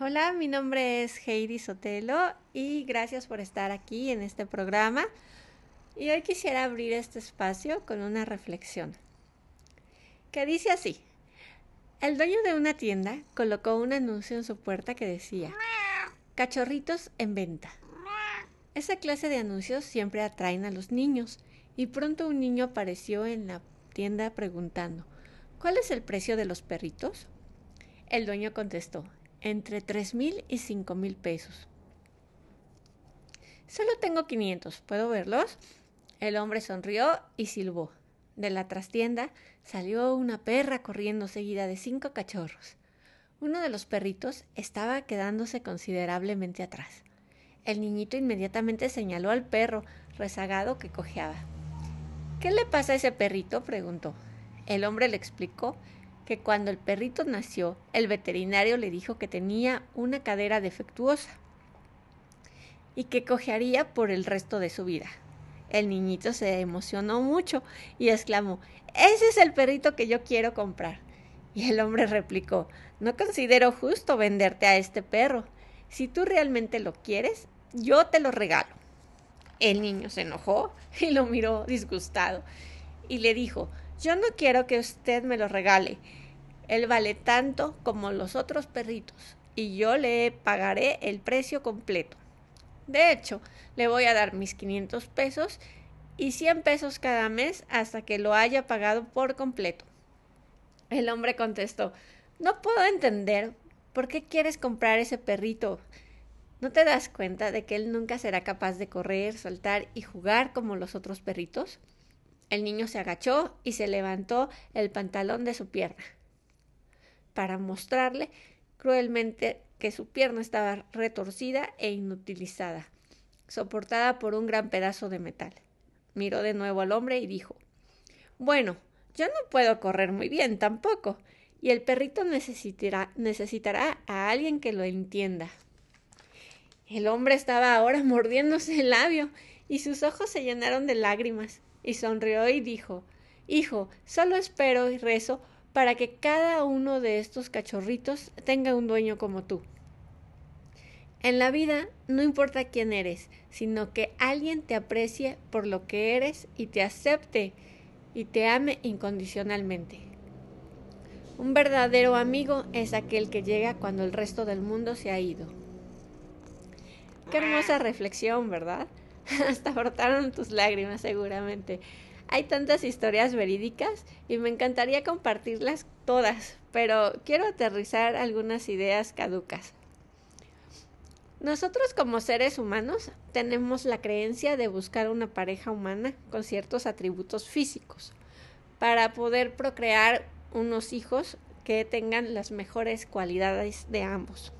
Hola, mi nombre es Heidi Sotelo y gracias por estar aquí en este programa. Y hoy quisiera abrir este espacio con una reflexión que dice así. El dueño de una tienda colocó un anuncio en su puerta que decía, cachorritos en venta. Esa clase de anuncios siempre atraen a los niños y pronto un niño apareció en la tienda preguntando, ¿cuál es el precio de los perritos? El dueño contestó, entre tres mil y cinco mil pesos. Solo tengo 500, ¿puedo verlos? El hombre sonrió y silbó. De la trastienda salió una perra corriendo seguida de cinco cachorros. Uno de los perritos estaba quedándose considerablemente atrás. El niñito inmediatamente señaló al perro rezagado que cojeaba. ¿Qué le pasa a ese perrito? preguntó. El hombre le explicó que cuando el perrito nació, el veterinario le dijo que tenía una cadera defectuosa y que cojearía por el resto de su vida. El niñito se emocionó mucho y exclamó Ese es el perrito que yo quiero comprar. Y el hombre replicó No considero justo venderte a este perro. Si tú realmente lo quieres, yo te lo regalo. El niño se enojó y lo miró disgustado y le dijo Yo no quiero que usted me lo regale. Él vale tanto como los otros perritos y yo le pagaré el precio completo. De hecho, le voy a dar mis 500 pesos y 100 pesos cada mes hasta que lo haya pagado por completo. El hombre contestó, no puedo entender por qué quieres comprar ese perrito. ¿No te das cuenta de que él nunca será capaz de correr, saltar y jugar como los otros perritos? El niño se agachó y se levantó el pantalón de su pierna para mostrarle cruelmente que su pierna estaba retorcida e inutilizada, soportada por un gran pedazo de metal. Miró de nuevo al hombre y dijo Bueno, yo no puedo correr muy bien tampoco, y el perrito necesitará, necesitará a alguien que lo entienda. El hombre estaba ahora mordiéndose el labio, y sus ojos se llenaron de lágrimas, y sonrió y dijo Hijo, solo espero y rezo para que cada uno de estos cachorritos tenga un dueño como tú. En la vida no importa quién eres, sino que alguien te aprecie por lo que eres y te acepte y te ame incondicionalmente. Un verdadero amigo es aquel que llega cuando el resto del mundo se ha ido. Qué hermosa reflexión, ¿verdad? Hasta brotaron tus lágrimas seguramente. Hay tantas historias verídicas y me encantaría compartirlas todas, pero quiero aterrizar algunas ideas caducas. Nosotros como seres humanos tenemos la creencia de buscar una pareja humana con ciertos atributos físicos para poder procrear unos hijos que tengan las mejores cualidades de ambos.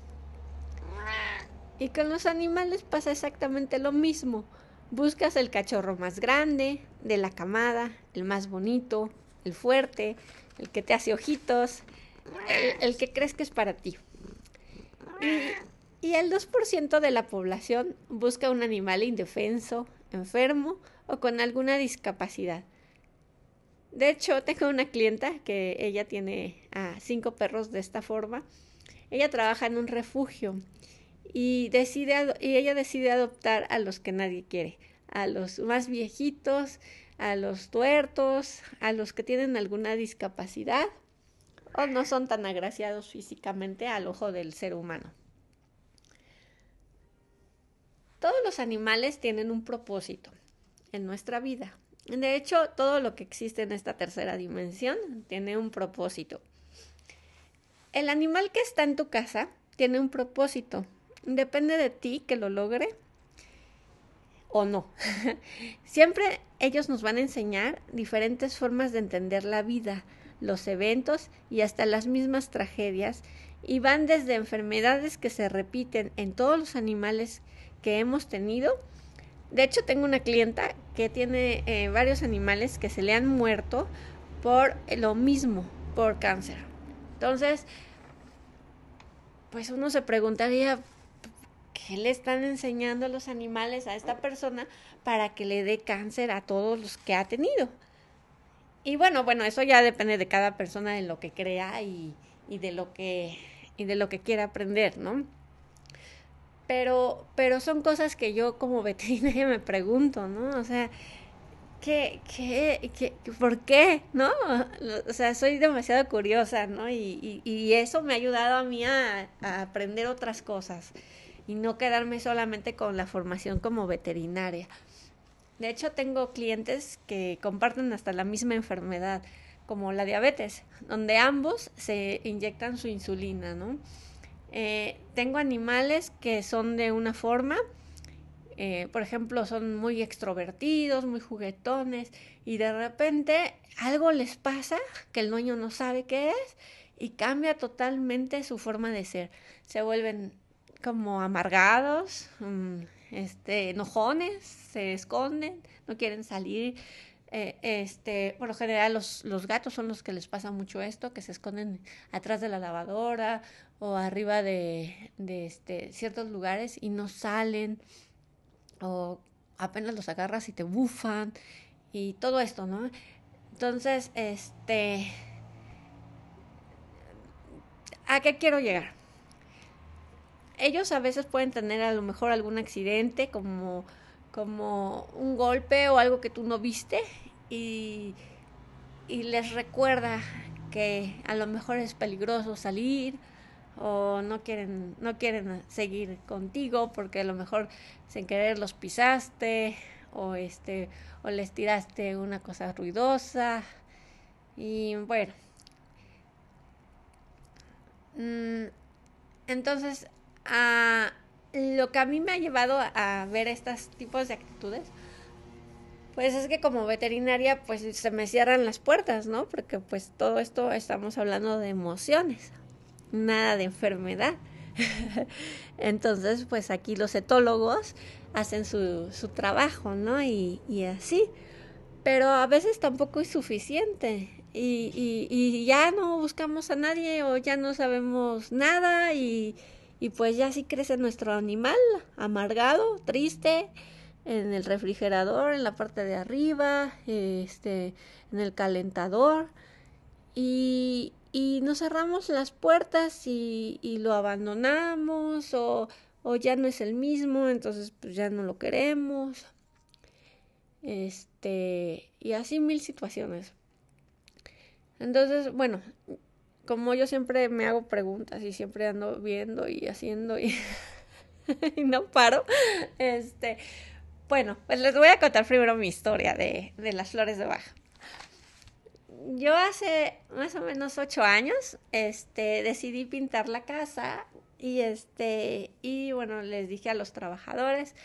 Y con los animales pasa exactamente lo mismo. Buscas el cachorro más grande, de la camada, el más bonito, el fuerte, el que te hace ojitos, el, que crees que es para ti. Y, y el 2% de la población busca un animal indefenso, enfermo o con alguna discapacidad. De hecho, tengo una clienta que ella tiene a cinco perros de esta forma. Ella trabaja en un refugio y, decide, y ella decide adoptar a los que nadie quiere, a los más viejitos, a los tuertos, a los que tienen alguna discapacidad o no son tan agraciados físicamente al ojo del ser humano. Todos los animales tienen un propósito en nuestra vida. De hecho, todo lo que existe en esta tercera dimensión tiene un propósito. El animal que está en tu casa tiene un propósito Depende de ti que lo logre o no. Siempre ellos nos van a enseñar diferentes formas de entender la vida, los eventos y hasta las mismas tragedias y van desde enfermedades que se repiten en todos los animales que hemos tenido. De hecho, tengo una clienta que tiene eh, varios animales que se le han muerto por lo mismo, por cáncer. Entonces, pues uno se preguntaría, ¿Qué le están enseñando los animales a esta persona para que le dé cáncer a todos los que ha tenido? Y bueno, bueno, eso ya depende de cada persona, de lo que crea y, de lo que y de lo que quiere aprender, ¿no? Pero, pero son cosas que yo como veterinaria me pregunto, ¿no? O sea, ¿qué, qué, qué, por qué? ¿No? O sea, soy demasiado curiosa, ¿no? Y, eso me ha ayudado a mí a, aprender otras cosas y no quedarme solamente con la formación como veterinaria. De hecho, tengo clientes que comparten hasta la misma enfermedad, como la diabetes, donde ambos se inyectan su insulina, ¿no? Eh, tengo animales que son de una forma, eh, por ejemplo, son muy extrovertidos, muy juguetones, y de repente algo les pasa que el dueño no sabe qué es y cambia totalmente su forma de ser. Se vuelven como amargados, mm, este, enojones, se esconden, no quieren salir, eh, este, por lo general los, los, gatos son los que les pasa mucho esto, que se esconden atrás de la lavadora o arriba de, de este, ciertos lugares y no salen o apenas los agarras y te bufan y todo esto, ¿no? Entonces, este, ¿a qué quiero llegar? Ellos a veces pueden tener a lo mejor algún accidente como como un golpe o algo que tú no viste y, y les recuerda que a lo mejor es peligroso salir o no quieren no quieren seguir contigo porque a lo mejor sin querer los pisaste o este o les tiraste una cosa ruidosa. Y bueno mm, entonces a lo que a mí me ha llevado a, ver estos tipos de actitudes, pues es que como veterinaria, pues se me cierran las puertas, ¿no? Porque pues todo esto estamos hablando de emociones, nada de enfermedad. Entonces, pues aquí los etólogos hacen su, su trabajo, ¿no? Y, y, así. Pero a veces tampoco es suficiente. Y, y, y ya no buscamos a nadie o ya no sabemos nada y, y pues ya así crece nuestro animal, amargado, triste, en el refrigerador, en la parte de arriba, este, en el calentador. Y, y nos cerramos las puertas y, lo abandonamos o, o, ya no es el mismo, entonces pues ya no lo queremos. Este, y así mil situaciones. Entonces, bueno, como yo siempre me hago preguntas y siempre ando viendo y haciendo y, no paro, este, bueno, pues les voy a contar primero mi historia de, de las flores de baja. Yo hace más o menos ocho años, este, decidí pintar la casa y este, y bueno, les dije a los trabajadores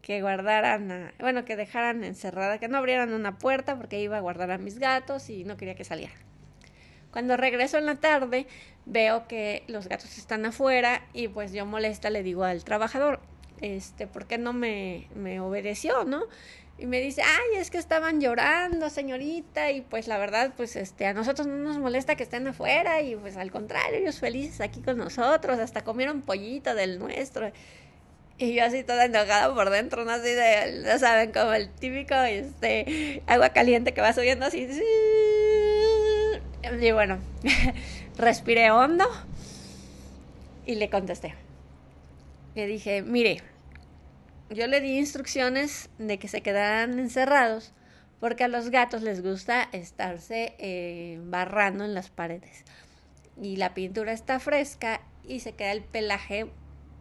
que guardaran, bueno, que dejaran encerrada, que no abrieran una puerta porque iba a guardar a mis gatos y no quería que salieran. Cuando regreso en la tarde, veo que los gatos están afuera y pues yo molesta le digo al trabajador, este, ¿por qué no me, me obedeció, no? Y me dice, ay, es que estaban llorando, señorita, y pues la verdad, pues este, a nosotros no nos molesta que estén afuera, y pues al contrario, ellos felices aquí con nosotros, hasta comieron pollito del nuestro. Y yo así toda enojada por dentro, no así de, ya saben, como el típico, este, agua caliente que va subiendo así, y bueno, respiré hondo y le contesté. Le dije, mire, yo le di instrucciones de que se quedaran encerrados porque a los gatos les gusta estarse eh, barrando en las paredes. Y la pintura está fresca y se queda el pelaje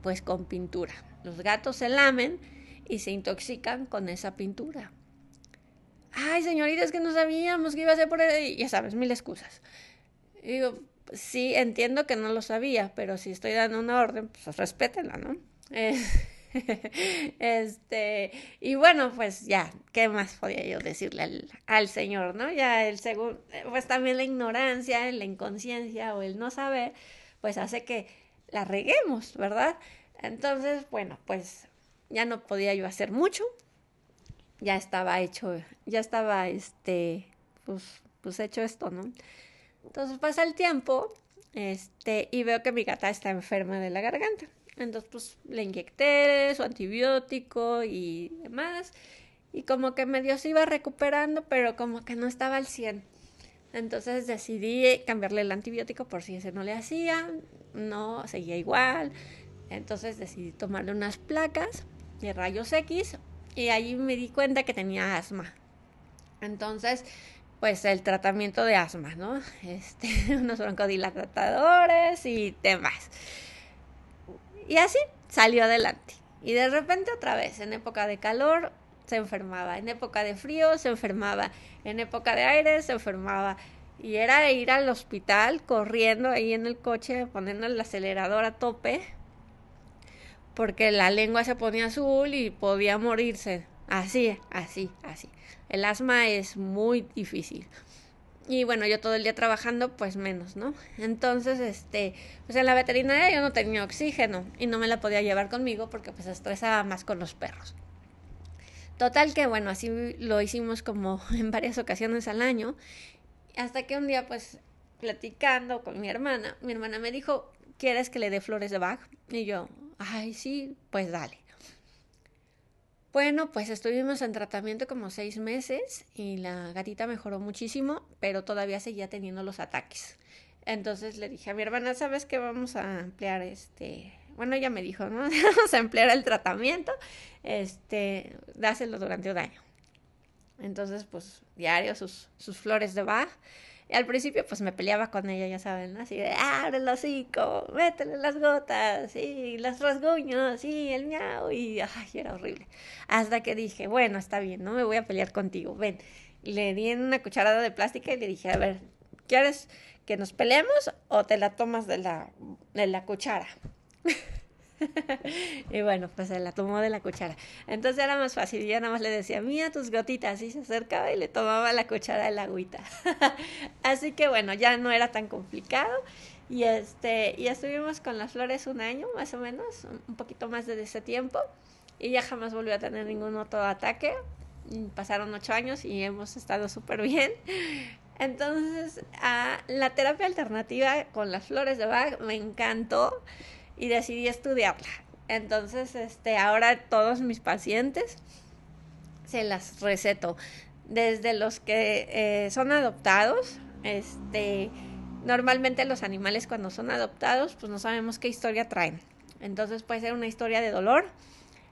pues con pintura. Los gatos se lamen y se intoxican con esa pintura ay, señorita, es que no sabíamos que iba a ser por ahí. Ya sabes, mil excusas. digo, sí, entiendo que no lo sabía, pero si estoy dando una orden, pues respétenla, ¿no? este, y bueno, pues ya, ¿qué más podía yo decirle al, al señor, no? Ya el segundo, pues también la ignorancia, la inconsciencia o el no saber, pues hace que la reguemos, ¿verdad? Entonces, bueno, pues ya no podía yo hacer mucho, ya estaba hecho, ya estaba este, pues, pues hecho esto, ¿no? Entonces pasa el tiempo, este, y veo que mi gata está enferma de la garganta. Entonces, pues le inyecté su antibiótico y demás. Y como que medio se iba recuperando, pero como que no estaba al 100. Entonces decidí cambiarle el antibiótico por si ese no le hacía, no, seguía igual. Entonces decidí tomarle unas placas de rayos X y ahí me di cuenta que tenía asma. Entonces, pues el tratamiento de asma, ¿no? Este, unos broncodilatadores y demás. Y así salió adelante. Y de repente otra vez, en época de calor, se enfermaba, en época de frío se enfermaba, en época de aire se enfermaba. Y era ir al hospital corriendo ahí en el coche, poniendo el acelerador a tope, porque la lengua se ponía azul y podía morirse. Así, así, así. El asma es muy difícil. Y bueno, yo todo el día trabajando, pues menos, ¿no? Entonces, este, pues en la veterinaria yo no tenía oxígeno y no me la podía llevar conmigo porque pues estresaba más con los perros. Total que bueno, así lo hicimos como en varias ocasiones al año, hasta que un día pues platicando con mi hermana, mi hermana me dijo, ¿quieres que le dé flores de Bach? Y yo, ay, sí, pues dale. Bueno, pues estuvimos en tratamiento como seis meses y la gatita mejoró muchísimo, pero todavía seguía teniendo los ataques. Entonces le dije a mi hermana, ¿sabes qué? Vamos a ampliar este... Bueno, ella me dijo, ¿no? Vamos a ampliar el tratamiento, este, dáselo durante un año. Entonces, pues, diario sus, sus flores de Bach y al principio pues me peleaba con ella, ya saben, así de, abre el hocico, métele las gotas, y las rasguños, y el miau, y ay, era horrible. Hasta que dije, bueno, está bien, no me voy a pelear contigo, ven. Le di en una cucharada de plástica y le dije, a ver, ¿quieres que nos peleemos o te la tomas de la, de la cuchara? y bueno, pues se la tomó de la cuchara. Entonces era más fácil. Yo nada más le decía, mía, tus gotitas. Y se acercaba y le tomaba la cuchara de la agüita. Así que bueno, ya no era tan complicado. Y este, y estuvimos con las flores un año, más o menos, un poquito más de ese tiempo. Y ya jamás volvió a tener ningún otro ataque. Pasaron ocho años y hemos estado súper bien. Entonces, a la terapia alternativa con las flores de Bach me encantó y decidí estudiarla. Entonces, este, ahora todos mis pacientes se las receto. Desde los que eh, son adoptados, este, normalmente los animales cuando son adoptados, pues no sabemos qué historia traen. Entonces puede ser una historia de dolor,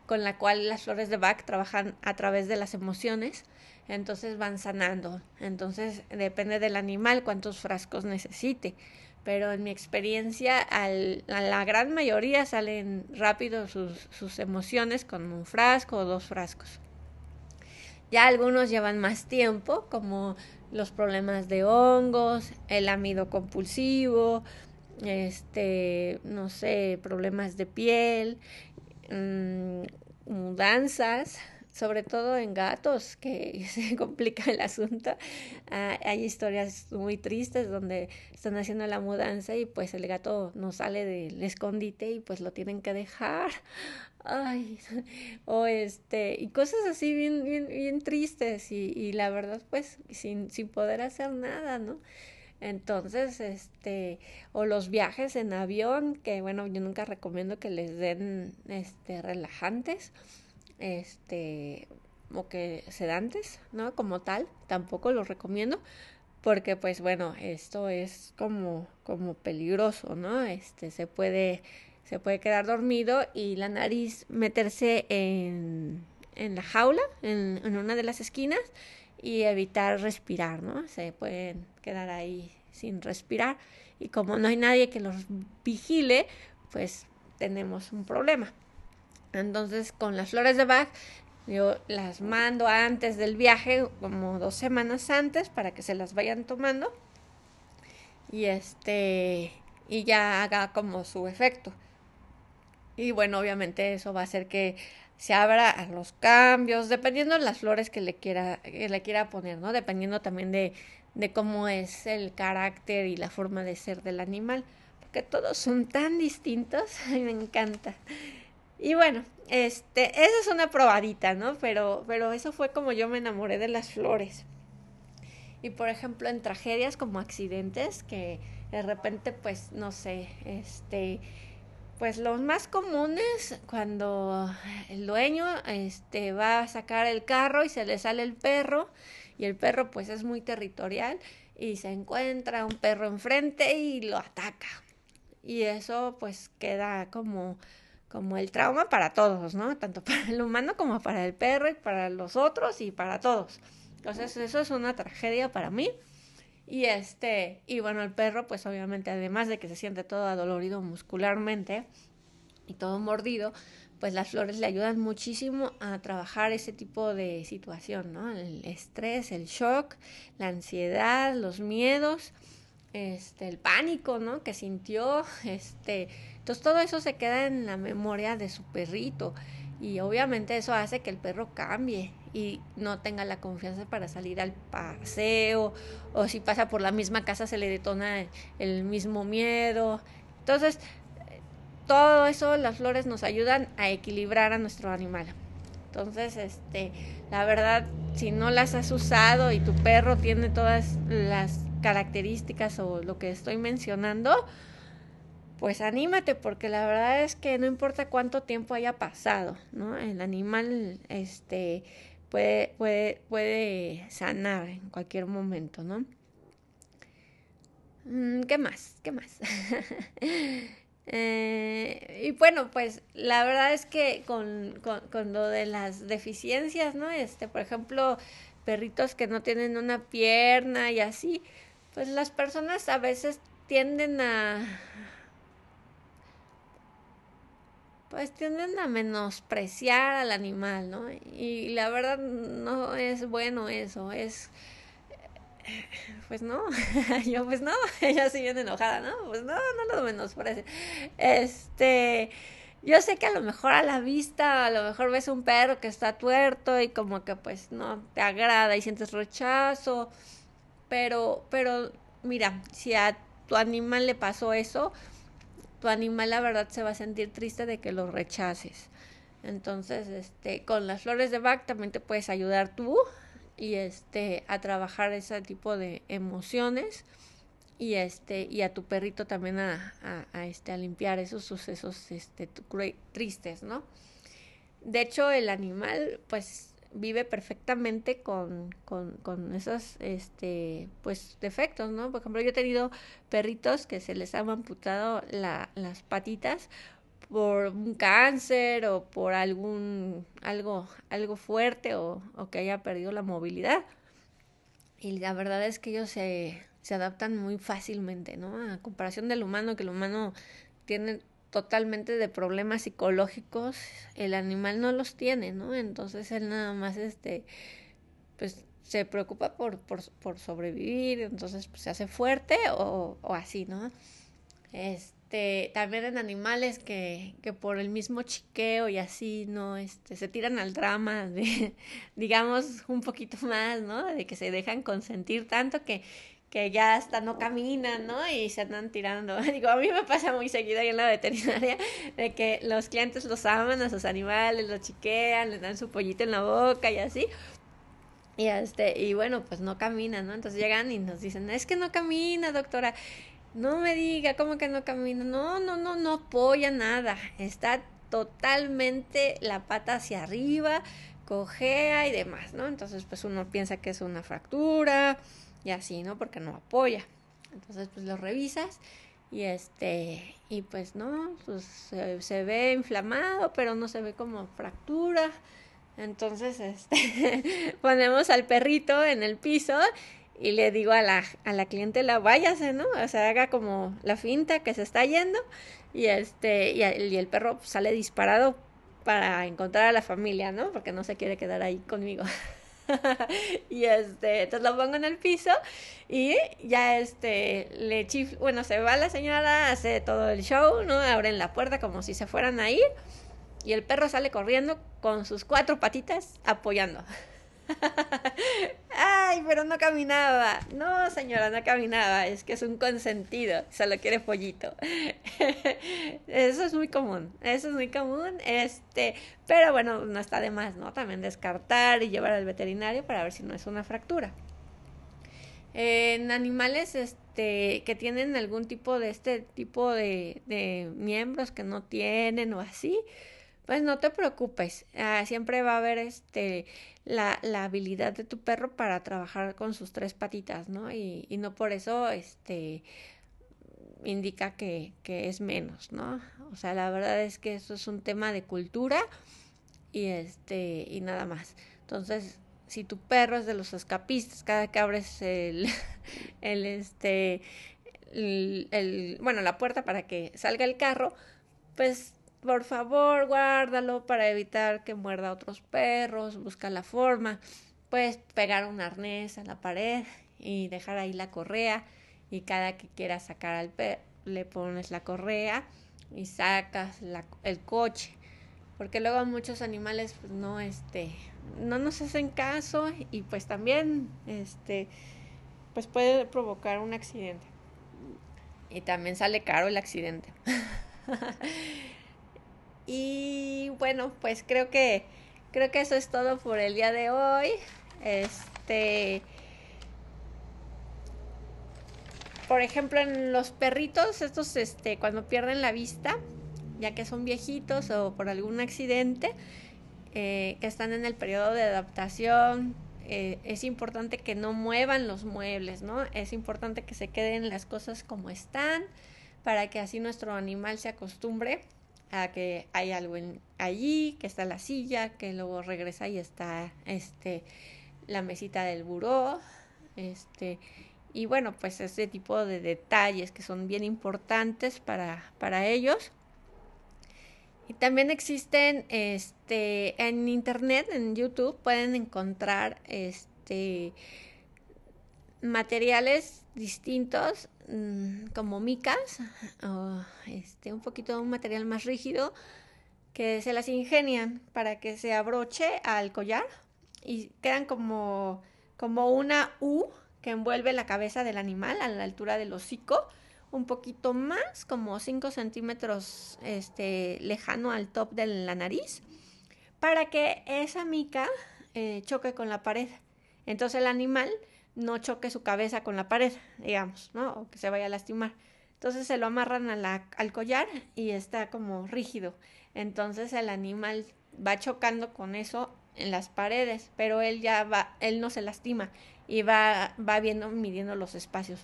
con la cual las flores de Bach trabajan a través de las emociones, entonces van sanando. Entonces depende del animal cuántos frascos necesite pero en mi experiencia a la gran mayoría salen rápido sus, sus emociones con un frasco o dos frascos. Ya algunos llevan más tiempo, como los problemas de hongos, el amido compulsivo, este, no sé, problemas de piel, mmm, mudanzas, sobre todo en gatos, que se complica el asunto. Ah, hay historias muy tristes donde están haciendo la mudanza y pues el gato no sale del escondite y pues lo tienen que dejar. Ay, o este, y cosas así bien, bien, bien tristes y, y la verdad pues sin, sin poder hacer nada, ¿no? Entonces, este, o los viajes en avión, que bueno, yo nunca recomiendo que les den este relajantes este, o que sedantes, ¿no? Como tal, tampoco los recomiendo porque pues bueno, esto es como como peligroso, ¿no? Este se puede se puede quedar dormido y la nariz meterse en, en la jaula, en, en una de las esquinas y evitar respirar, ¿no? Se pueden quedar ahí sin respirar y como no hay nadie que los vigile, pues tenemos un problema. Entonces, con las flores de Bach, yo las mando antes del viaje, como dos semanas antes, para que se las vayan tomando. Y este, y ya haga como su efecto. Y bueno, obviamente eso va a hacer que se abra a los cambios, dependiendo de las flores que le quiera, que le quiera poner, ¿no? Dependiendo también de, de cómo es el carácter y la forma de ser del animal. Porque todos son tan distintos. A mí me encanta. Y bueno, este, esa es una probadita, ¿no? Pero, pero eso fue como yo me enamoré de las flores. Y por ejemplo, en tragedias como accidentes, que de repente, pues, no sé, este, pues los más comunes, cuando el dueño, este, va a sacar el carro y se le sale el perro, y el perro, pues, es muy territorial, y se encuentra un perro enfrente y lo ataca. Y eso pues queda como, como el trauma para todos, ¿no? Tanto para el humano como para el perro y para los otros y para todos. Entonces eso es una tragedia para mí. Y este, y bueno, el perro, pues obviamente, además de que se siente todo adolorido muscularmente y todo mordido, pues las flores le ayudan muchísimo a trabajar ese tipo de situación, ¿no? El estrés, el shock, la ansiedad, los miedos, este, el pánico, ¿no? Que sintió, este, entonces todo eso se queda en la memoria de su perrito y obviamente eso hace que el perro cambie y no tenga la confianza para salir al paseo o si pasa por la misma casa se le detona el mismo miedo. Entonces, todo eso las flores nos ayudan a equilibrar a nuestro animal. Entonces, este, la verdad, si no las has usado y tu perro tiene todas las características o lo que estoy mencionando, pues anímate porque la verdad es que no importa cuánto tiempo haya pasado, ¿no? El animal este puede puede puede sanar en cualquier momento, ¿no? Mm, ¿Qué más? ¿Qué más? eh, y bueno, pues la verdad es que con, con, con, lo de las deficiencias, ¿no? Este, por ejemplo, perritos que no tienen una pierna y así, pues las personas a veces tienden a, pues tienden a menospreciar al animal, ¿no? Y la verdad no es bueno eso, es pues no, yo pues no, ella sigue enojada, ¿no? Pues no, no lo menosprecie. Este, yo sé que a lo mejor a la vista, a lo mejor ves un perro que está tuerto y como que pues no te agrada y sientes rechazo, pero, pero mira, si a tu animal le pasó eso, tu animal la verdad se va a sentir triste de que lo rechaces. Entonces, este, con las flores de Bach también te puedes ayudar tú y este a trabajar ese tipo de emociones y este y a tu perrito también a, este a limpiar esos sucesos este tristes, ¿no? De hecho, el animal pues vive perfectamente con, con, con esos este, pues, defectos, ¿no? Por ejemplo, yo he tenido perritos que se les han amputado la, las patitas por un cáncer o por algún algo algo fuerte o, o, que haya perdido la movilidad y la verdad es que ellos se, se adaptan muy fácilmente no a comparación del humano que el humano tiene totalmente de problemas psicológicos, el animal no los tiene, ¿no? Entonces él nada más, este, pues se preocupa por, por, por sobrevivir, entonces pues, se hace fuerte o, o, así, ¿no? Este, también en animales que, que por el mismo chiqueo y así, ¿no? Este, se tiran al drama de, digamos, un poquito más, ¿no? De que se dejan consentir tanto que, que ya hasta no caminan, ¿no? Y se andan tirando. Digo, a mí me pasa muy seguido ahí en la veterinaria de que los clientes los aman a sus animales, los chiquean, les dan su pollito en la boca y así. Y este, y bueno, pues no caminan, ¿no? Entonces llegan y nos dicen, es que no camina, doctora. No me diga, ¿cómo que no camina? No, no, no, no apoya nada. Está totalmente la pata hacia arriba, cojea y demás, ¿no? Entonces, pues uno piensa que es una fractura y así, ¿no? Porque no apoya. Entonces, pues lo revisas y este, y pues no, pues se, ve inflamado, pero no se ve como fractura. Entonces, este, ponemos al perrito en el piso y le digo a la, a la clientela, váyase, ¿no? O sea, haga como la finta que se está yendo y este, y, y el perro sale disparado para encontrar a la familia, ¿no? Porque no se quiere quedar ahí conmigo. y este, entonces lo pongo en el piso y ya este, le chif, bueno, se va la señora, hace todo el show, ¿no? Abren la puerta como si se fueran a ir y el perro sale corriendo con sus cuatro patitas apoyando. Ay, pero no caminaba. No, señora, no caminaba. Es que es un consentido. Solo quiere pollito. Eso es muy común. Eso es muy común. Este, pero bueno, no está de más, ¿no? También descartar y llevar al veterinario para ver si no es una fractura. En animales este, que tienen algún tipo de este tipo de, de miembros que no tienen o así, pues no te preocupes, ah, siempre va a haber este la, la, habilidad de tu perro para trabajar con sus tres patitas, ¿no? Y, y no por eso este indica que, que, es menos, ¿no? O sea, la verdad es que eso es un tema de cultura y este y nada más. Entonces, si tu perro es de los escapistas, cada que abres el, el este el, bueno, la puerta para que salga el carro, pues por favor guárdalo para evitar que muerda a otros perros, busca la forma, puedes pegar un arnés a la pared y dejar ahí la correa y cada que quieras sacar al perro le pones la correa y sacas el coche. Porque luego muchos animales pues, no este no nos hacen caso y pues también este pues puede provocar un accidente. Y también sale caro el accidente. y bueno, pues creo que creo que eso es todo por el día de hoy. Este por ejemplo, en los perritos, estos este cuando pierden la vista, ya que son viejitos o por algún accidente, eh, que están en el periodo de adaptación, eh, es importante que no muevan los muebles, ¿no? Es importante que se queden las cosas como están para que así nuestro animal se acostumbre a que hay algo allí, que está la silla, que luego regresa y está este la mesita del buró, este y bueno, pues ese tipo de detalles que son bien importantes para, para ellos. Y también existen este en internet, en YouTube, pueden encontrar este materiales distintos mm, como micas o este un poquito un material más rígido que se las ingenian para que se abroche al collar y quedan como como una U que envuelve la cabeza del animal a la altura del hocico un poquito más, como 5 centímetros este, lejano al top de la nariz, para que esa mica eh, choque con la pared. Entonces el animal no choque su cabeza con la pared, digamos, ¿no? O que se vaya a lastimar. Entonces se lo amarran al collar y está como rígido. Entonces el animal va chocando con eso en las paredes, pero él ya va, él no se lastima y va, va viendo, midiendo los espacios.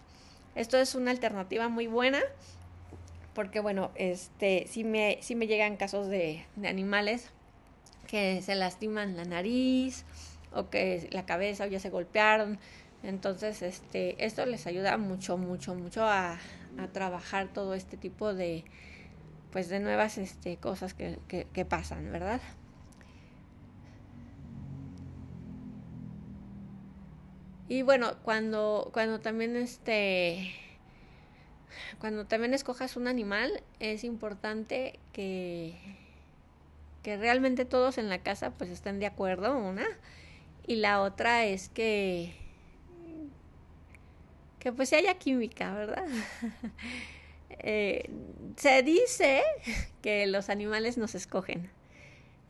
Esto es una alternativa muy buena porque bueno, este, sí me, me llegan casos de, de animales que se lastiman la nariz o que la cabeza o ya se golpearon. Entonces, este, esto les ayuda mucho, mucho, mucho a, a trabajar todo este tipo de, pues, de nuevas este, cosas que, que, pasan, ¿verdad? Y bueno, cuando, cuando también este cuando también escojas un animal, es importante que, que realmente todos en la casa pues estén de acuerdo, una. Y la otra es que que pues haya química, ¿verdad? eh, se dice que los animales nos escogen.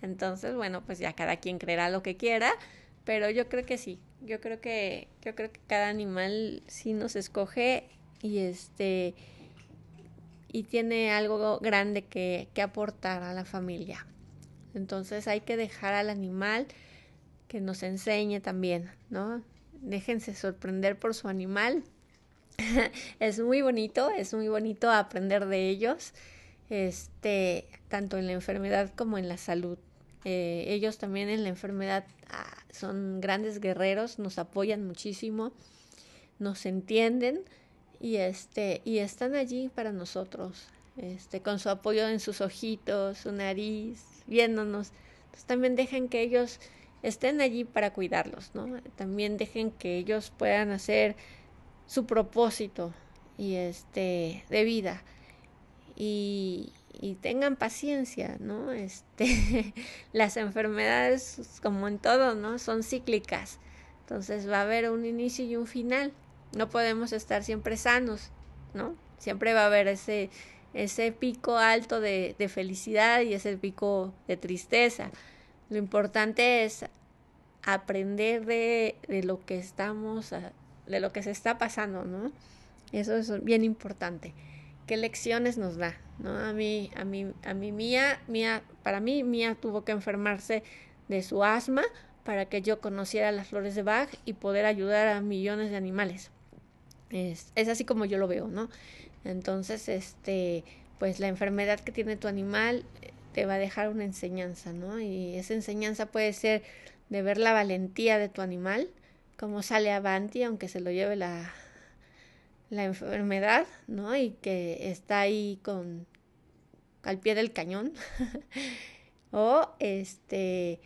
Entonces, bueno, pues ya cada quien creerá lo que quiera, pero yo creo que sí, yo creo que, yo creo que cada animal sí nos escoge y este y tiene algo grande que, que aportar a la familia. Entonces hay que dejar al animal que nos enseñe también, ¿no? Déjense sorprender por su animal. es muy bonito, es muy bonito aprender de ellos, este, tanto en la enfermedad como en la salud. Eh, ellos también en la enfermedad ah, son grandes guerreros, nos apoyan muchísimo, nos entienden y este y están allí para nosotros, este con su apoyo en sus ojitos, su nariz, viéndonos. También dejen que ellos estén allí para cuidarlos, ¿no? También dejen que ellos puedan hacer su propósito y este de vida y, tengan paciencia, ¿no? Este, las enfermedades, como en todo, ¿no? Son cíclicas. Entonces va a haber un inicio y un final. No podemos estar siempre sanos, ¿no? Siempre va a haber ese, ese pico alto de, de felicidad y ese pico de tristeza. Lo importante es aprender de, de lo que estamos, de lo que se está pasando, ¿no? Eso es bien importante. qué lecciones nos da, ¿no? A mí, a mí, a mí Mía, Mía, para mí Mía tuvo que enfermarse de su asma para que yo conociera las flores de Bach y poder ayudar a millones de animales. Es, es así como yo lo veo, ¿no? Entonces, este, pues la enfermedad que tiene tu animal eh, te va a dejar una enseñanza, ¿no? Y esa enseñanza puede ser de ver la valentía de tu animal, cómo sale avanti aunque se lo lleve la, la enfermedad, ¿no? Y que está ahí con al pie del cañón. o este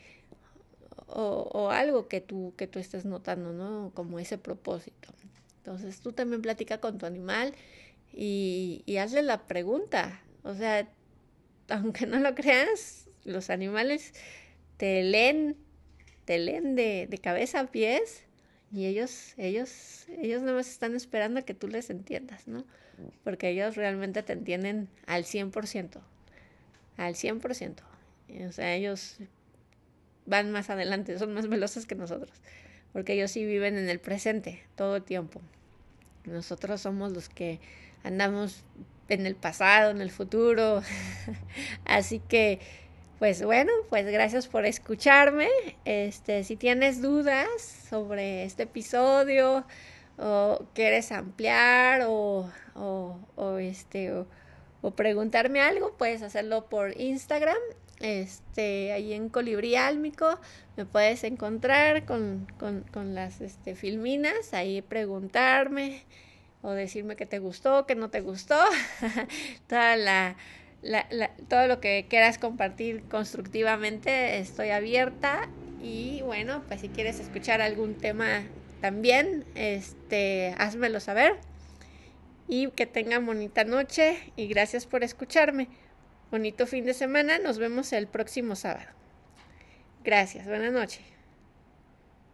o, o, algo que tú que tú estés notando, ¿no? Como ese propósito. Entonces tú también platica con tu animal y, y hazle la pregunta. O sea, aunque no lo creas, los animales te leen, te leen de, de cabeza a pies y ellos, ellos, ellos nada más están esperando a que tú les entiendas, ¿no? Porque ellos realmente te entienden al 100%, al 100%. O sea, ellos van más adelante, son más veloces que nosotros, porque ellos sí viven en el presente todo el tiempo. Nosotros somos los que andamos en el pasado, en el futuro. Así que, pues bueno, pues gracias por escucharme. Este, si tienes dudas sobre este episodio o quieres ampliar o, o, o este o, o, preguntarme algo, puedes hacerlo por Instagram. Este, ahí en Colibrí Álmico me puedes encontrar con, con, con las este, filminas, ahí preguntarme o decirme que te gustó, que no te gustó, toda la, todo lo que quieras compartir constructivamente, estoy abierta y bueno, pues si quieres escuchar algún tema también, este, házmelo saber y que tengan bonita noche y gracias por escucharme. Bonito fin de semana, nos vemos el próximo sábado. Gracias, buenas noches.